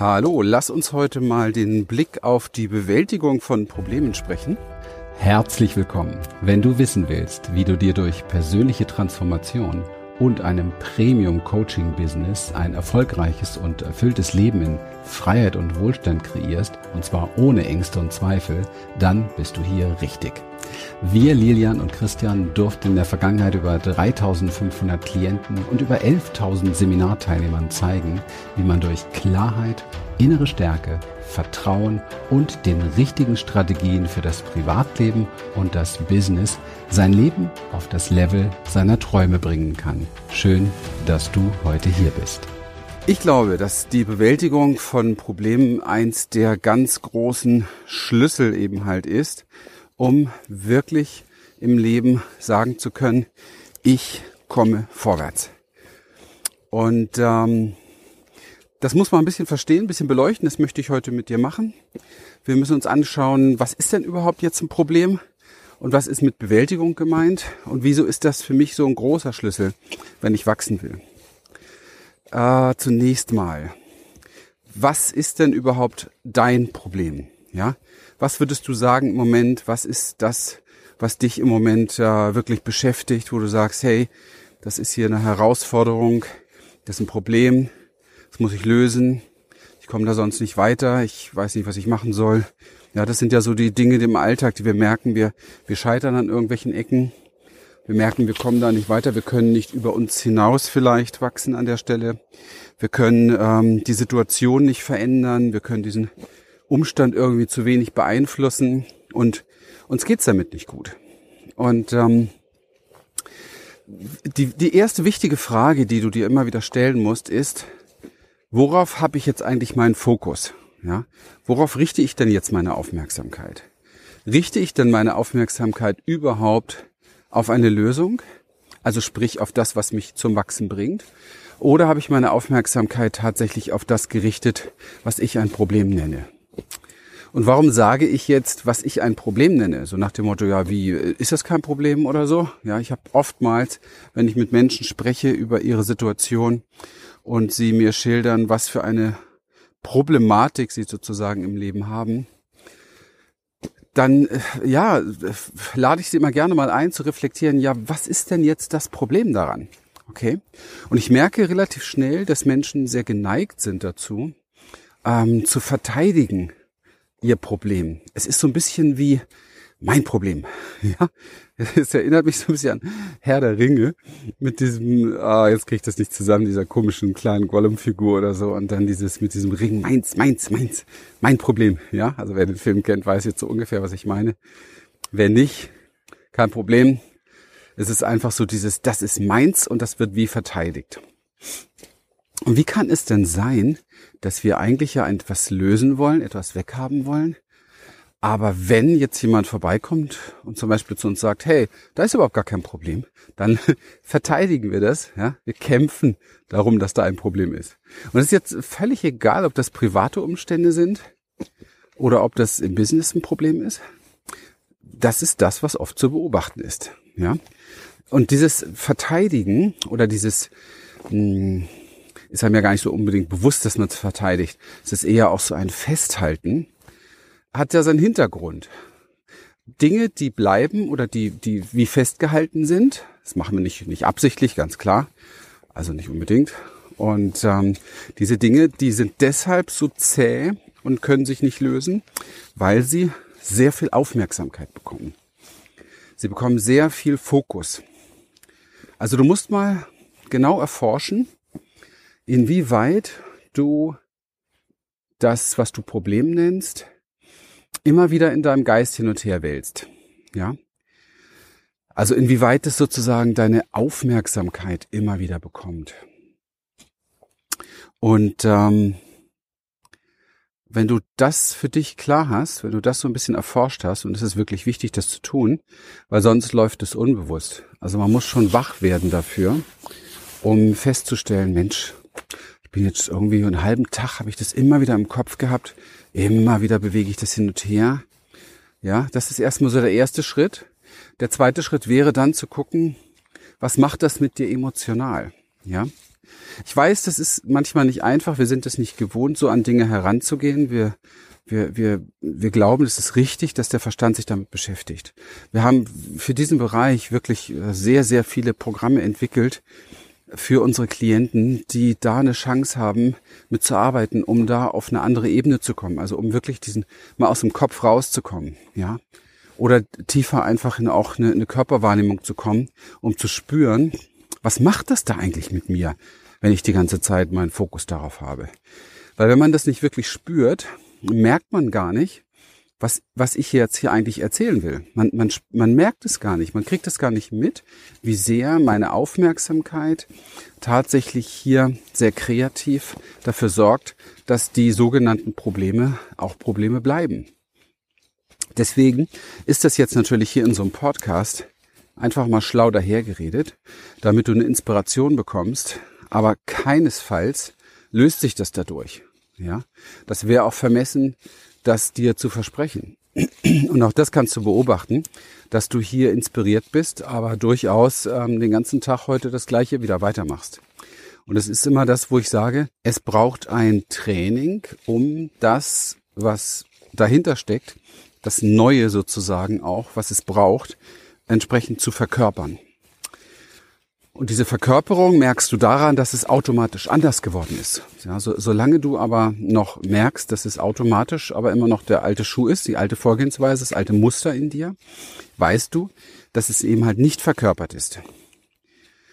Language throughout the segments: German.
Hallo, lass uns heute mal den Blick auf die Bewältigung von Problemen sprechen. Herzlich willkommen. Wenn du wissen willst, wie du dir durch persönliche Transformation und einem Premium-Coaching-Business ein erfolgreiches und erfülltes Leben in Freiheit und Wohlstand kreierst, und zwar ohne Ängste und Zweifel, dann bist du hier richtig. Wir, Lilian und Christian, durften in der Vergangenheit über 3500 Klienten und über 11.000 Seminarteilnehmern zeigen, wie man durch Klarheit, innere Stärke, Vertrauen und den richtigen Strategien für das Privatleben und das Business sein Leben auf das Level seiner Träume bringen kann. Schön, dass du heute hier bist. Ich glaube, dass die Bewältigung von Problemen eins der ganz großen Schlüssel eben halt ist, um wirklich im Leben sagen zu können, ich komme vorwärts. Und ähm, das muss man ein bisschen verstehen, ein bisschen beleuchten. Das möchte ich heute mit dir machen. Wir müssen uns anschauen, was ist denn überhaupt jetzt ein Problem und was ist mit Bewältigung gemeint und wieso ist das für mich so ein großer Schlüssel, wenn ich wachsen will. Äh, zunächst mal, was ist denn überhaupt dein Problem? Ja, was würdest du sagen im Moment? Was ist das, was dich im Moment äh, wirklich beschäftigt, wo du sagst, hey, das ist hier eine Herausforderung, das ist ein Problem, das muss ich lösen, ich komme da sonst nicht weiter, ich weiß nicht, was ich machen soll. Ja, das sind ja so die Dinge im Alltag, die wir merken, wir, wir scheitern an irgendwelchen Ecken. Wir merken, wir kommen da nicht weiter, wir können nicht über uns hinaus vielleicht wachsen an der Stelle. Wir können ähm, die Situation nicht verändern, wir können diesen Umstand irgendwie zu wenig beeinflussen und uns geht's damit nicht gut. Und ähm, die, die erste wichtige Frage, die du dir immer wieder stellen musst, ist, worauf habe ich jetzt eigentlich meinen Fokus? Ja, worauf richte ich denn jetzt meine Aufmerksamkeit? Richte ich denn meine Aufmerksamkeit überhaupt auf eine Lösung? Also sprich auf das, was mich zum Wachsen bringt? Oder habe ich meine Aufmerksamkeit tatsächlich auf das gerichtet, was ich ein Problem nenne? Und warum sage ich jetzt, was ich ein Problem nenne? So nach dem Motto, ja, wie, ist das kein Problem oder so? Ja, ich habe oftmals, wenn ich mit Menschen spreche über ihre Situation und sie mir schildern, was für eine Problematik sie sozusagen im Leben haben, dann äh, ja, lade ich sie immer gerne mal ein zu reflektieren, ja, was ist denn jetzt das Problem daran? Okay? Und ich merke relativ schnell, dass Menschen sehr geneigt sind dazu, ähm, zu verteidigen, ihr Problem. Es ist so ein bisschen wie mein Problem. Ja, es erinnert mich so ein bisschen an Herr der Ringe mit diesem, ah, jetzt kriege ich das nicht zusammen, dieser komischen kleinen Gollum-Figur oder so und dann dieses mit diesem Ring, meins, meins, meins, mein Problem. Ja, also wer den Film kennt, weiß jetzt so ungefähr, was ich meine. Wer nicht, kein Problem. Es ist einfach so dieses, das ist meins und das wird wie verteidigt. Und wie kann es denn sein, dass wir eigentlich ja etwas lösen wollen, etwas weghaben wollen? Aber wenn jetzt jemand vorbeikommt und zum Beispiel zu uns sagt, hey, da ist überhaupt gar kein Problem, dann verteidigen wir das, ja. Wir kämpfen darum, dass da ein Problem ist. Und es ist jetzt völlig egal, ob das private Umstände sind oder ob das im Business ein Problem ist. Das ist das, was oft zu beobachten ist, ja. Und dieses Verteidigen oder dieses, mh, hm, ist einem ja gar nicht so unbedingt bewusst, dass man es verteidigt. Es ist eher auch so ein Festhalten, hat ja seinen Hintergrund. Dinge, die bleiben oder die, die wie festgehalten sind, das machen wir nicht, nicht absichtlich, ganz klar, also nicht unbedingt. Und ähm, diese Dinge, die sind deshalb so zäh und können sich nicht lösen, weil sie sehr viel Aufmerksamkeit bekommen. Sie bekommen sehr viel Fokus. Also du musst mal genau erforschen, inwieweit du das, was du Problem nennst, immer wieder in deinem Geist hin und her wälzt. Ja? Also inwieweit es sozusagen deine Aufmerksamkeit immer wieder bekommt. Und ähm, wenn du das für dich klar hast, wenn du das so ein bisschen erforscht hast, und es ist wirklich wichtig, das zu tun, weil sonst läuft es unbewusst. Also man muss schon wach werden dafür, um festzustellen, Mensch, ich bin jetzt irgendwie einen halben Tag, habe ich das immer wieder im Kopf gehabt. Immer wieder bewege ich das hin und her. Ja, das ist erstmal so der erste Schritt. Der zweite Schritt wäre dann zu gucken, was macht das mit dir emotional? Ja, Ich weiß, das ist manchmal nicht einfach. Wir sind es nicht gewohnt, so an Dinge heranzugehen. Wir, wir, wir, wir glauben, es ist richtig, dass der Verstand sich damit beschäftigt. Wir haben für diesen Bereich wirklich sehr, sehr viele Programme entwickelt, für unsere Klienten, die da eine Chance haben, mitzuarbeiten, um da auf eine andere Ebene zu kommen. Also um wirklich diesen mal aus dem Kopf rauszukommen, ja. Oder tiefer einfach in auch eine, eine Körperwahrnehmung zu kommen, um zu spüren, was macht das da eigentlich mit mir, wenn ich die ganze Zeit meinen Fokus darauf habe. Weil wenn man das nicht wirklich spürt, merkt man gar nicht, was, was ich jetzt hier eigentlich erzählen will. Man, man, man merkt es gar nicht, man kriegt es gar nicht mit, wie sehr meine Aufmerksamkeit tatsächlich hier sehr kreativ dafür sorgt, dass die sogenannten Probleme auch Probleme bleiben. Deswegen ist das jetzt natürlich hier in so einem Podcast einfach mal schlau dahergeredet, damit du eine Inspiration bekommst, aber keinesfalls löst sich das dadurch. Ja, das wäre auch vermessen, das dir zu versprechen. Und auch das kannst du beobachten, dass du hier inspiriert bist, aber durchaus ähm, den ganzen Tag heute das Gleiche wieder weitermachst. Und es ist immer das, wo ich sage, es braucht ein Training, um das, was dahinter steckt, das Neue sozusagen auch, was es braucht, entsprechend zu verkörpern. Und diese Verkörperung merkst du daran, dass es automatisch anders geworden ist. Ja, so, solange du aber noch merkst, dass es automatisch aber immer noch der alte Schuh ist, die alte Vorgehensweise, das alte Muster in dir, weißt du, dass es eben halt nicht verkörpert ist.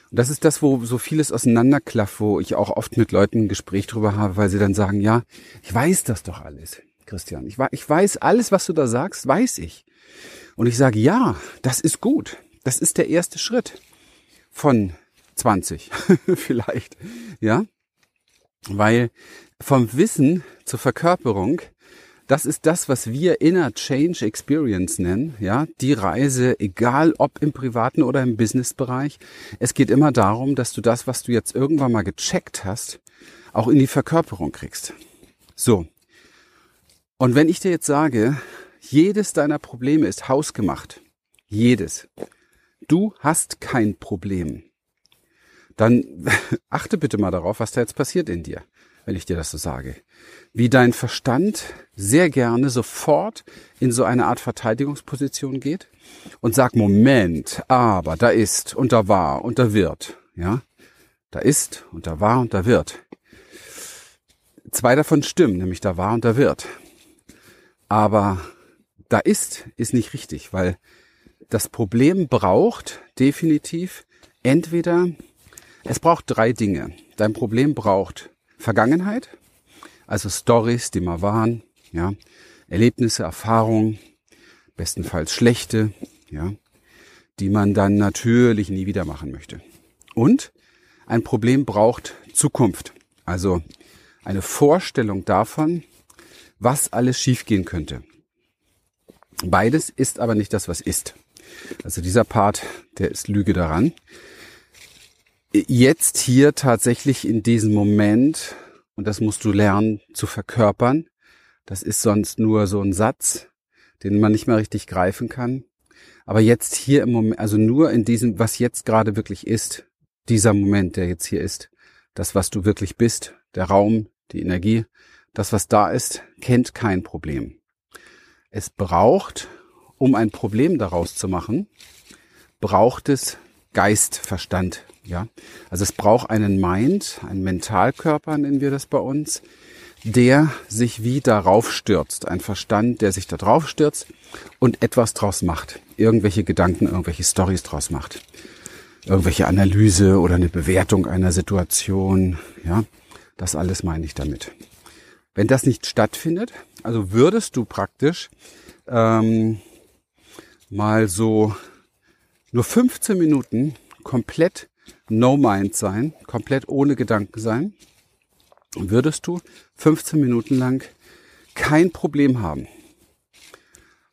Und das ist das, wo so vieles auseinanderklafft, wo ich auch oft mit Leuten ein Gespräch drüber habe, weil sie dann sagen, ja, ich weiß das doch alles, Christian. Ich, ich weiß alles, was du da sagst, weiß ich. Und ich sage, ja, das ist gut. Das ist der erste Schritt von 20 vielleicht, ja, weil vom Wissen zur Verkörperung, das ist das, was wir Inner Change Experience nennen, ja, die Reise, egal ob im privaten oder im Businessbereich. Es geht immer darum, dass du das, was du jetzt irgendwann mal gecheckt hast, auch in die Verkörperung kriegst. So. Und wenn ich dir jetzt sage, jedes deiner Probleme ist hausgemacht, jedes, du hast kein Problem, dann achte bitte mal darauf, was da jetzt passiert in dir, wenn ich dir das so sage. Wie dein Verstand sehr gerne sofort in so eine Art Verteidigungsposition geht und sagt, Moment, aber da ist und da war und da wird, ja. Da ist und da war und da wird. Zwei davon stimmen, nämlich da war und da wird. Aber da ist, ist nicht richtig, weil das Problem braucht definitiv entweder, es braucht drei Dinge. Dein Problem braucht Vergangenheit, also Stories, die mal waren, ja, Erlebnisse, Erfahrungen, bestenfalls schlechte, ja, die man dann natürlich nie wieder machen möchte. Und ein Problem braucht Zukunft, also eine Vorstellung davon, was alles schiefgehen könnte. Beides ist aber nicht das, was ist. Also dieser Part, der ist Lüge daran. Jetzt hier tatsächlich in diesem Moment, und das musst du lernen zu verkörpern, das ist sonst nur so ein Satz, den man nicht mehr richtig greifen kann. Aber jetzt hier im Moment, also nur in diesem, was jetzt gerade wirklich ist, dieser Moment, der jetzt hier ist, das, was du wirklich bist, der Raum, die Energie, das, was da ist, kennt kein Problem. Es braucht um ein Problem daraus zu machen, braucht es Geist, Verstand. Ja, also es braucht einen Mind, einen Mentalkörper, nennen wir das bei uns, der sich wie darauf stürzt. Ein Verstand, der sich da drauf stürzt und etwas draus macht. Irgendwelche Gedanken, irgendwelche Stories draus macht. Irgendwelche Analyse oder eine Bewertung einer Situation. Ja, das alles meine ich damit. Wenn das nicht stattfindet, also würdest du praktisch ähm, mal so nur 15 Minuten komplett no mind sein, komplett ohne Gedanken sein, würdest du 15 Minuten lang kein Problem haben,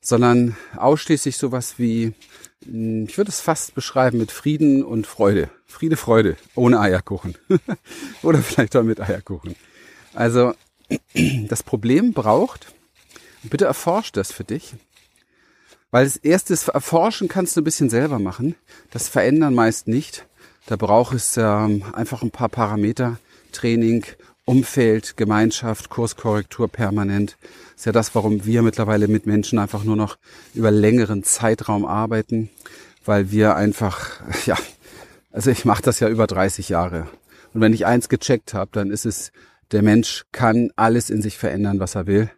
sondern ausschließlich sowas wie, hm, ich würde es fast beschreiben mit Frieden und Freude. Friede, Freude, ohne Eierkuchen. Oder vielleicht auch mit Eierkuchen. Also, das Problem braucht, bitte erforscht das für dich, weil das erste Erforschen kannst du ein bisschen selber machen. Das Verändern meist nicht. Da braucht es ähm, einfach ein paar Parameter, Training, Umfeld, Gemeinschaft, Kurskorrektur permanent. Das ist ja das, warum wir mittlerweile mit Menschen einfach nur noch über längeren Zeitraum arbeiten, weil wir einfach, ja, also ich mache das ja über 30 Jahre. Und wenn ich eins gecheckt habe, dann ist es, der Mensch kann alles in sich verändern, was er will.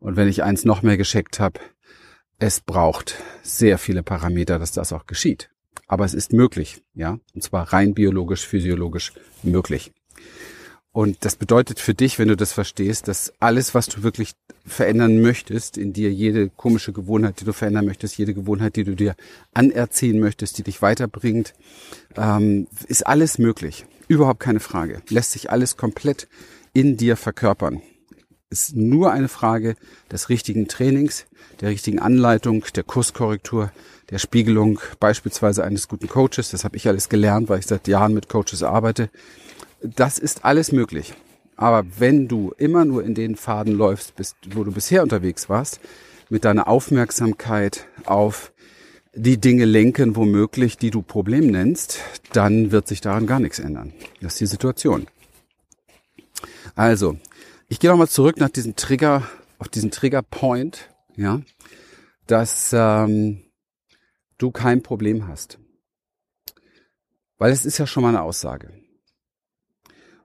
Und wenn ich eins noch mehr gecheckt habe, es braucht sehr viele Parameter, dass das auch geschieht. Aber es ist möglich, ja, und zwar rein biologisch, physiologisch möglich. Und das bedeutet für dich, wenn du das verstehst, dass alles, was du wirklich verändern möchtest, in dir jede komische Gewohnheit, die du verändern möchtest, jede Gewohnheit, die du dir anerziehen möchtest, die dich weiterbringt, ähm, ist alles möglich. Überhaupt keine Frage. Lässt sich alles komplett in dir verkörpern. Ist nur eine Frage des richtigen Trainings, der richtigen Anleitung, der Kurskorrektur, der Spiegelung beispielsweise eines guten Coaches. Das habe ich alles gelernt, weil ich seit Jahren mit Coaches arbeite. Das ist alles möglich. Aber wenn du immer nur in den Faden läufst, wo du bisher unterwegs warst, mit deiner Aufmerksamkeit auf die Dinge lenken, womöglich, die du Problem nennst, dann wird sich daran gar nichts ändern. Das ist die Situation. Also, ich gehe nochmal zurück nach diesem Trigger, auf diesen Trigger Point, ja, dass ähm, du kein Problem hast. Weil es ist ja schon mal eine Aussage.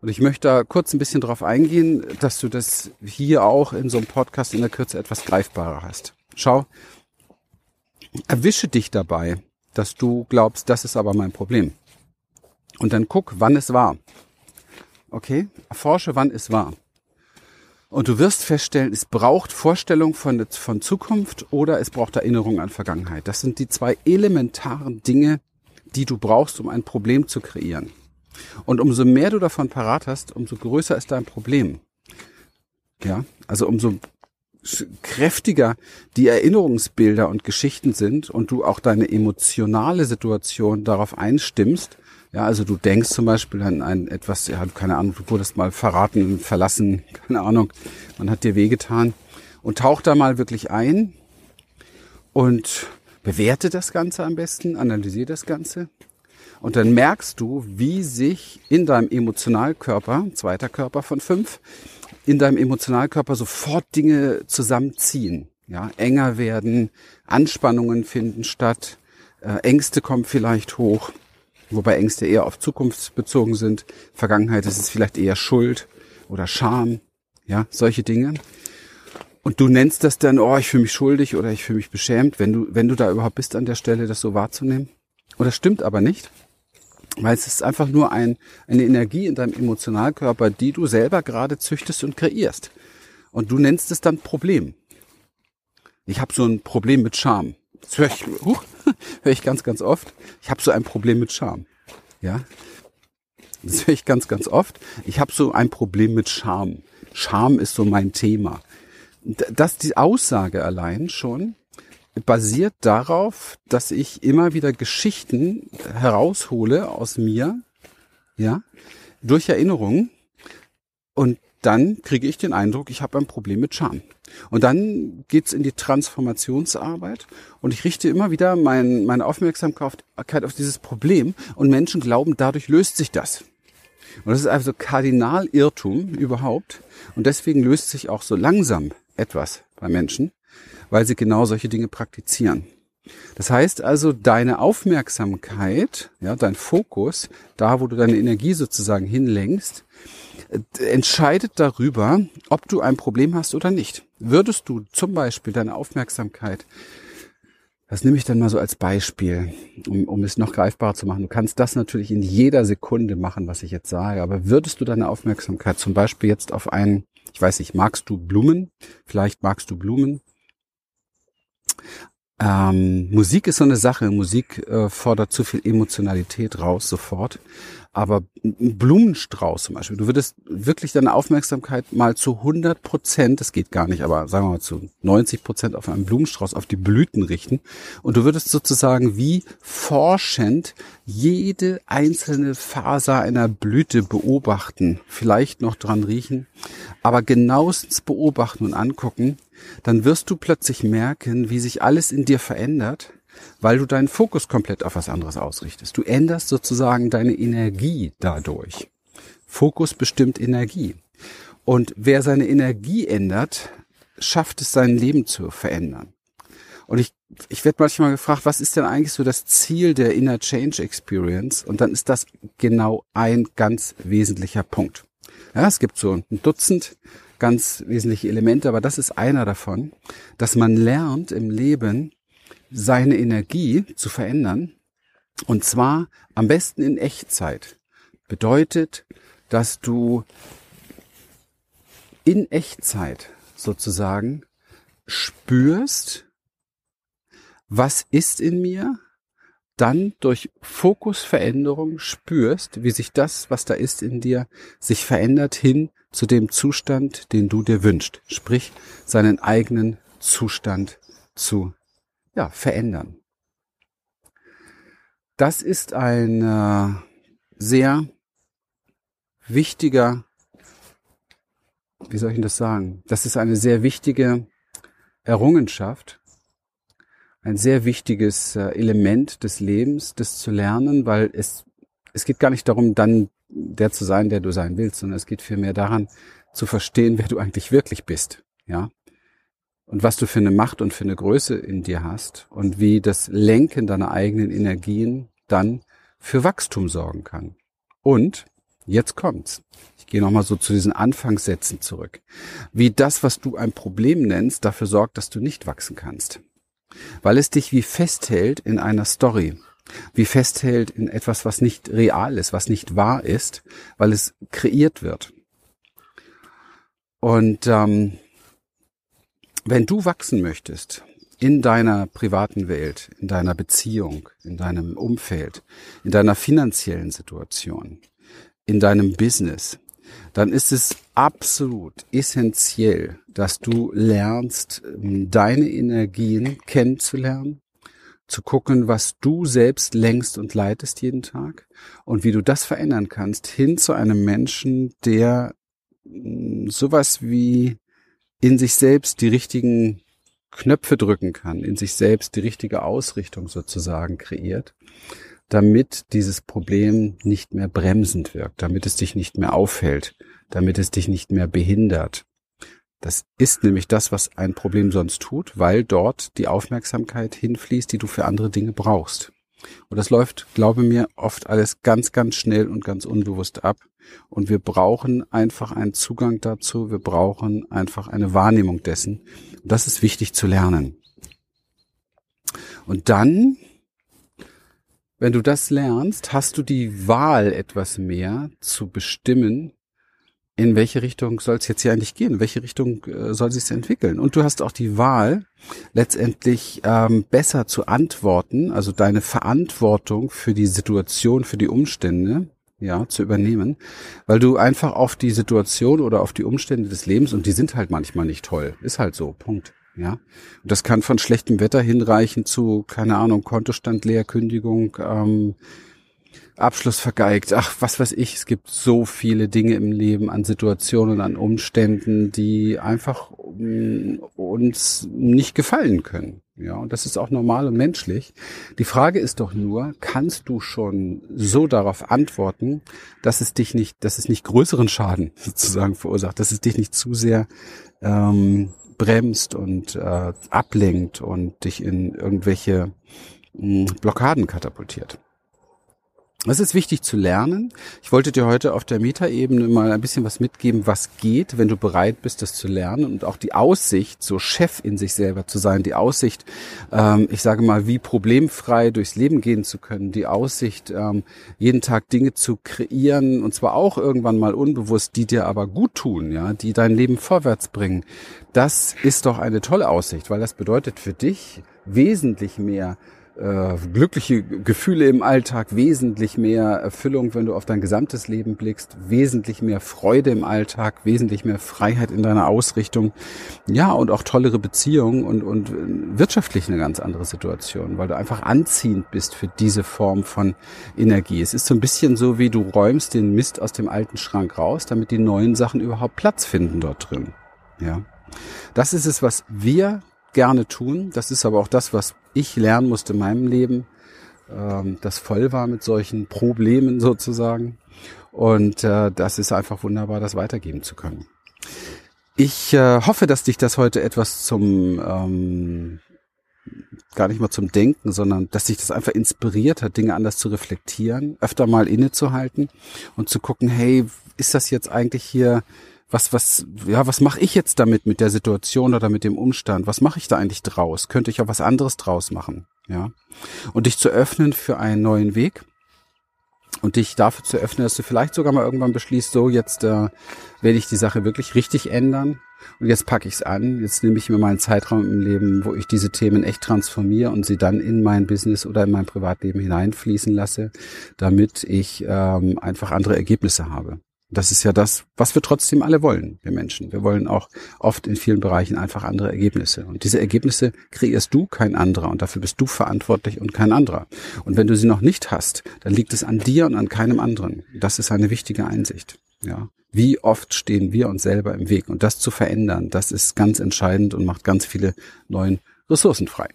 Und ich möchte da kurz ein bisschen drauf eingehen, dass du das hier auch in so einem Podcast in der Kürze etwas greifbarer hast. Schau, erwische dich dabei, dass du glaubst, das ist aber mein Problem. Und dann guck, wann es war. Okay? Erforsche, wann es war. Und du wirst feststellen, es braucht Vorstellung von, von Zukunft oder es braucht Erinnerung an Vergangenheit. Das sind die zwei elementaren Dinge, die du brauchst, um ein Problem zu kreieren. Und umso mehr du davon parat hast, umso größer ist dein Problem. Ja, also umso kräftiger die Erinnerungsbilder und Geschichten sind und du auch deine emotionale Situation darauf einstimmst, ja, also du denkst zum Beispiel an ein etwas, ja, keine Ahnung, du wurdest mal verraten, verlassen, keine Ahnung, man hat dir wehgetan und tauch da mal wirklich ein und bewerte das Ganze am besten, analysiere das Ganze. Und dann merkst du, wie sich in deinem Emotionalkörper, zweiter Körper von fünf, in deinem Emotionalkörper sofort Dinge zusammenziehen, ja, enger werden, Anspannungen finden statt, äh, Ängste kommen vielleicht hoch wobei Ängste eher auf Zukunft bezogen sind. Vergangenheit ist es vielleicht eher Schuld oder Scham, ja, solche Dinge. Und du nennst das dann, oh, ich fühle mich schuldig oder ich fühle mich beschämt, wenn du, wenn du da überhaupt bist an der Stelle, das so wahrzunehmen. Und das stimmt aber nicht, weil es ist einfach nur ein, eine Energie in deinem Emotionalkörper, die du selber gerade züchtest und kreierst. Und du nennst es dann Problem. Ich habe so ein Problem mit Scham. Das höre ich, huch, höre ich ganz, ganz oft. Ich habe so ein Problem mit Scham. Ja, das höre ich ganz, ganz oft. Ich habe so ein Problem mit Scham. Scham ist so mein Thema. Das, die Aussage allein schon basiert darauf, dass ich immer wieder Geschichten heraushole aus mir, ja, durch Erinnerungen. Und dann kriege ich den Eindruck, ich habe ein Problem mit Scham. Und dann geht's in die Transformationsarbeit und ich richte immer wieder mein, meine Aufmerksamkeit auf dieses Problem und Menschen glauben, dadurch löst sich das. Und das ist also Kardinalirrtum überhaupt. Und deswegen löst sich auch so langsam etwas bei Menschen, weil sie genau solche Dinge praktizieren. Das heißt also, deine Aufmerksamkeit, ja, dein Fokus, da wo du deine Energie sozusagen hinlenkst, entscheidet darüber, ob du ein Problem hast oder nicht. Würdest du zum Beispiel deine Aufmerksamkeit, das nehme ich dann mal so als Beispiel, um, um es noch greifbarer zu machen. Du kannst das natürlich in jeder Sekunde machen, was ich jetzt sage, aber würdest du deine Aufmerksamkeit zum Beispiel jetzt auf einen, ich weiß nicht, magst du Blumen? Vielleicht magst du Blumen. Ähm, Musik ist so eine Sache. Musik äh, fordert zu viel Emotionalität raus sofort. Aber ein Blumenstrauß zum Beispiel, du würdest wirklich deine Aufmerksamkeit mal zu 100 Prozent, das geht gar nicht, aber sagen wir mal zu 90 Prozent auf einen Blumenstrauß, auf die Blüten richten. Und du würdest sozusagen wie forschend jede einzelne Faser einer Blüte beobachten, vielleicht noch dran riechen, aber genauestens beobachten und angucken, dann wirst du plötzlich merken, wie sich alles in dir verändert weil du deinen Fokus komplett auf was anderes ausrichtest. Du änderst sozusagen deine Energie dadurch. Fokus bestimmt Energie. Und wer seine Energie ändert, schafft es, sein Leben zu verändern. Und ich, ich werde manchmal gefragt, was ist denn eigentlich so das Ziel der Inner Change Experience? Und dann ist das genau ein ganz wesentlicher Punkt. Ja, es gibt so ein Dutzend ganz wesentliche Elemente, aber das ist einer davon, dass man lernt im Leben seine Energie zu verändern und zwar am besten in Echtzeit. Bedeutet, dass du in Echtzeit sozusagen spürst, was ist in mir, dann durch Fokusveränderung spürst, wie sich das, was da ist in dir, sich verändert hin zu dem Zustand, den du dir wünschst. Sprich, seinen eigenen Zustand zu ja, verändern. Das ist ein äh, sehr wichtiger, wie soll ich denn das sagen? Das ist eine sehr wichtige Errungenschaft, ein sehr wichtiges äh, Element des Lebens, das zu lernen, weil es, es geht gar nicht darum, dann der zu sein, der du sein willst, sondern es geht vielmehr daran, zu verstehen, wer du eigentlich wirklich bist, ja. Und was du für eine Macht und für eine Größe in dir hast und wie das Lenken deiner eigenen Energien dann für Wachstum sorgen kann. Und jetzt kommt's. Ich gehe nochmal so zu diesen Anfangssätzen zurück. Wie das, was du ein Problem nennst, dafür sorgt, dass du nicht wachsen kannst. Weil es dich wie festhält in einer Story, wie festhält in etwas, was nicht real ist, was nicht wahr ist, weil es kreiert wird. Und ähm, wenn du wachsen möchtest in deiner privaten Welt, in deiner Beziehung, in deinem Umfeld, in deiner finanziellen Situation, in deinem Business, dann ist es absolut essentiell, dass du lernst, deine Energien kennenzulernen, zu gucken, was du selbst lenkst und leitest jeden Tag und wie du das verändern kannst hin zu einem Menschen, der hm, sowas wie in sich selbst die richtigen Knöpfe drücken kann, in sich selbst die richtige Ausrichtung sozusagen kreiert, damit dieses Problem nicht mehr bremsend wirkt, damit es dich nicht mehr aufhält, damit es dich nicht mehr behindert, das ist nämlich das, was ein Problem sonst tut, weil dort die Aufmerksamkeit hinfließt, die du für andere Dinge brauchst. Und das läuft, glaube mir, oft alles ganz, ganz schnell und ganz unbewusst ab. Und wir brauchen einfach einen Zugang dazu. Wir brauchen einfach eine Wahrnehmung dessen. Und das ist wichtig zu lernen. Und dann, wenn du das lernst, hast du die Wahl etwas mehr zu bestimmen, in welche Richtung soll es jetzt hier eigentlich gehen? In welche Richtung äh, soll sich entwickeln? Und du hast auch die Wahl, letztendlich ähm, besser zu antworten, also deine Verantwortung für die Situation, für die Umstände, ja, zu übernehmen, weil du einfach auf die Situation oder auf die Umstände des Lebens, und die sind halt manchmal nicht toll, ist halt so, Punkt. Ja, und das kann von schlechtem Wetter hinreichen zu, keine Ahnung, Kontostand leer, ähm, Abschluss vergeigt. Ach, was weiß ich. Es gibt so viele Dinge im Leben an Situationen, an Umständen, die einfach mm, uns nicht gefallen können. Ja, und das ist auch normal und menschlich. Die Frage ist doch nur, kannst du schon so darauf antworten, dass es dich nicht, dass es nicht größeren Schaden sozusagen verursacht, dass es dich nicht zu sehr ähm, bremst und äh, ablenkt und dich in irgendwelche mh, mm, Blockaden katapultiert. Es ist wichtig zu lernen. Ich wollte dir heute auf der Metaebene mal ein bisschen was mitgeben, was geht, wenn du bereit bist, das zu lernen und auch die Aussicht, so Chef in sich selber zu sein, die Aussicht, ähm, ich sage mal, wie problemfrei durchs Leben gehen zu können, die Aussicht, ähm, jeden Tag Dinge zu kreieren und zwar auch irgendwann mal unbewusst, die dir aber gut tun, ja, die dein Leben vorwärts bringen. Das ist doch eine tolle Aussicht, weil das bedeutet für dich wesentlich mehr äh, glückliche Gefühle im Alltag, wesentlich mehr Erfüllung, wenn du auf dein gesamtes Leben blickst, wesentlich mehr Freude im Alltag, wesentlich mehr Freiheit in deiner Ausrichtung. Ja, und auch tollere Beziehungen und, und wirtschaftlich eine ganz andere Situation, weil du einfach anziehend bist für diese Form von Energie. Es ist so ein bisschen so, wie du räumst den Mist aus dem alten Schrank raus, damit die neuen Sachen überhaupt Platz finden dort drin. Ja. Das ist es, was wir gerne tun. Das ist aber auch das, was ich lernen musste in meinem Leben, ähm, das voll war mit solchen Problemen sozusagen. Und äh, das ist einfach wunderbar, das weitergeben zu können. Ich äh, hoffe, dass dich das heute etwas zum ähm, gar nicht mal zum Denken, sondern dass sich das einfach inspiriert hat, Dinge anders zu reflektieren, öfter mal innezuhalten und zu gucken, hey, ist das jetzt eigentlich hier was, was, ja, was mache ich jetzt damit mit der Situation oder mit dem Umstand? Was mache ich da eigentlich draus? Könnte ich auch was anderes draus machen? Ja. Und dich zu öffnen für einen neuen Weg und dich dafür zu öffnen, dass du vielleicht sogar mal irgendwann beschließt, so jetzt äh, werde ich die Sache wirklich richtig ändern und jetzt packe ich es an, jetzt nehme ich mir meinen Zeitraum im Leben, wo ich diese Themen echt transformiere und sie dann in mein Business oder in mein Privatleben hineinfließen lasse, damit ich ähm, einfach andere Ergebnisse habe. Das ist ja das, was wir trotzdem alle wollen, wir Menschen. Wir wollen auch oft in vielen Bereichen einfach andere Ergebnisse. Und diese Ergebnisse kreierst du, kein anderer. Und dafür bist du verantwortlich und kein anderer. Und wenn du sie noch nicht hast, dann liegt es an dir und an keinem anderen. Das ist eine wichtige Einsicht. Ja. Wie oft stehen wir uns selber im Weg? Und das zu verändern, das ist ganz entscheidend und macht ganz viele neuen Ressourcen frei.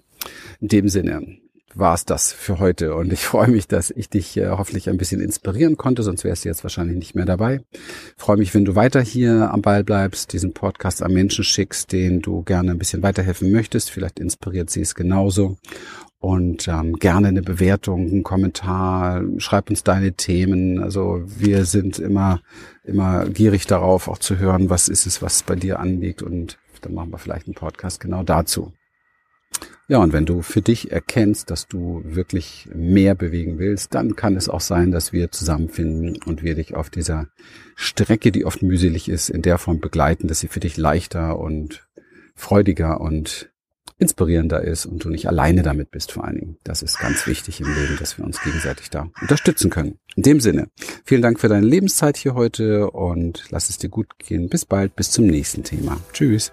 In dem Sinne, war es das für heute. Und ich freue mich, dass ich dich äh, hoffentlich ein bisschen inspirieren konnte, sonst wärst du jetzt wahrscheinlich nicht mehr dabei. Freue mich, wenn du weiter hier am Ball bleibst, diesen Podcast an Menschen schickst, denen du gerne ein bisschen weiterhelfen möchtest. Vielleicht inspiriert sie es genauso. Und ähm, gerne eine Bewertung, einen Kommentar, schreib uns deine Themen. Also wir sind immer, immer gierig darauf, auch zu hören, was ist es, was bei dir anliegt. Und dann machen wir vielleicht einen Podcast genau dazu. Ja, und wenn du für dich erkennst, dass du wirklich mehr bewegen willst, dann kann es auch sein, dass wir zusammenfinden und wir dich auf dieser Strecke, die oft mühselig ist, in der Form begleiten, dass sie für dich leichter und freudiger und inspirierender ist und du nicht alleine damit bist vor allen Dingen. Das ist ganz wichtig im Leben, dass wir uns gegenseitig da unterstützen können. In dem Sinne, vielen Dank für deine Lebenszeit hier heute und lass es dir gut gehen. Bis bald, bis zum nächsten Thema. Tschüss.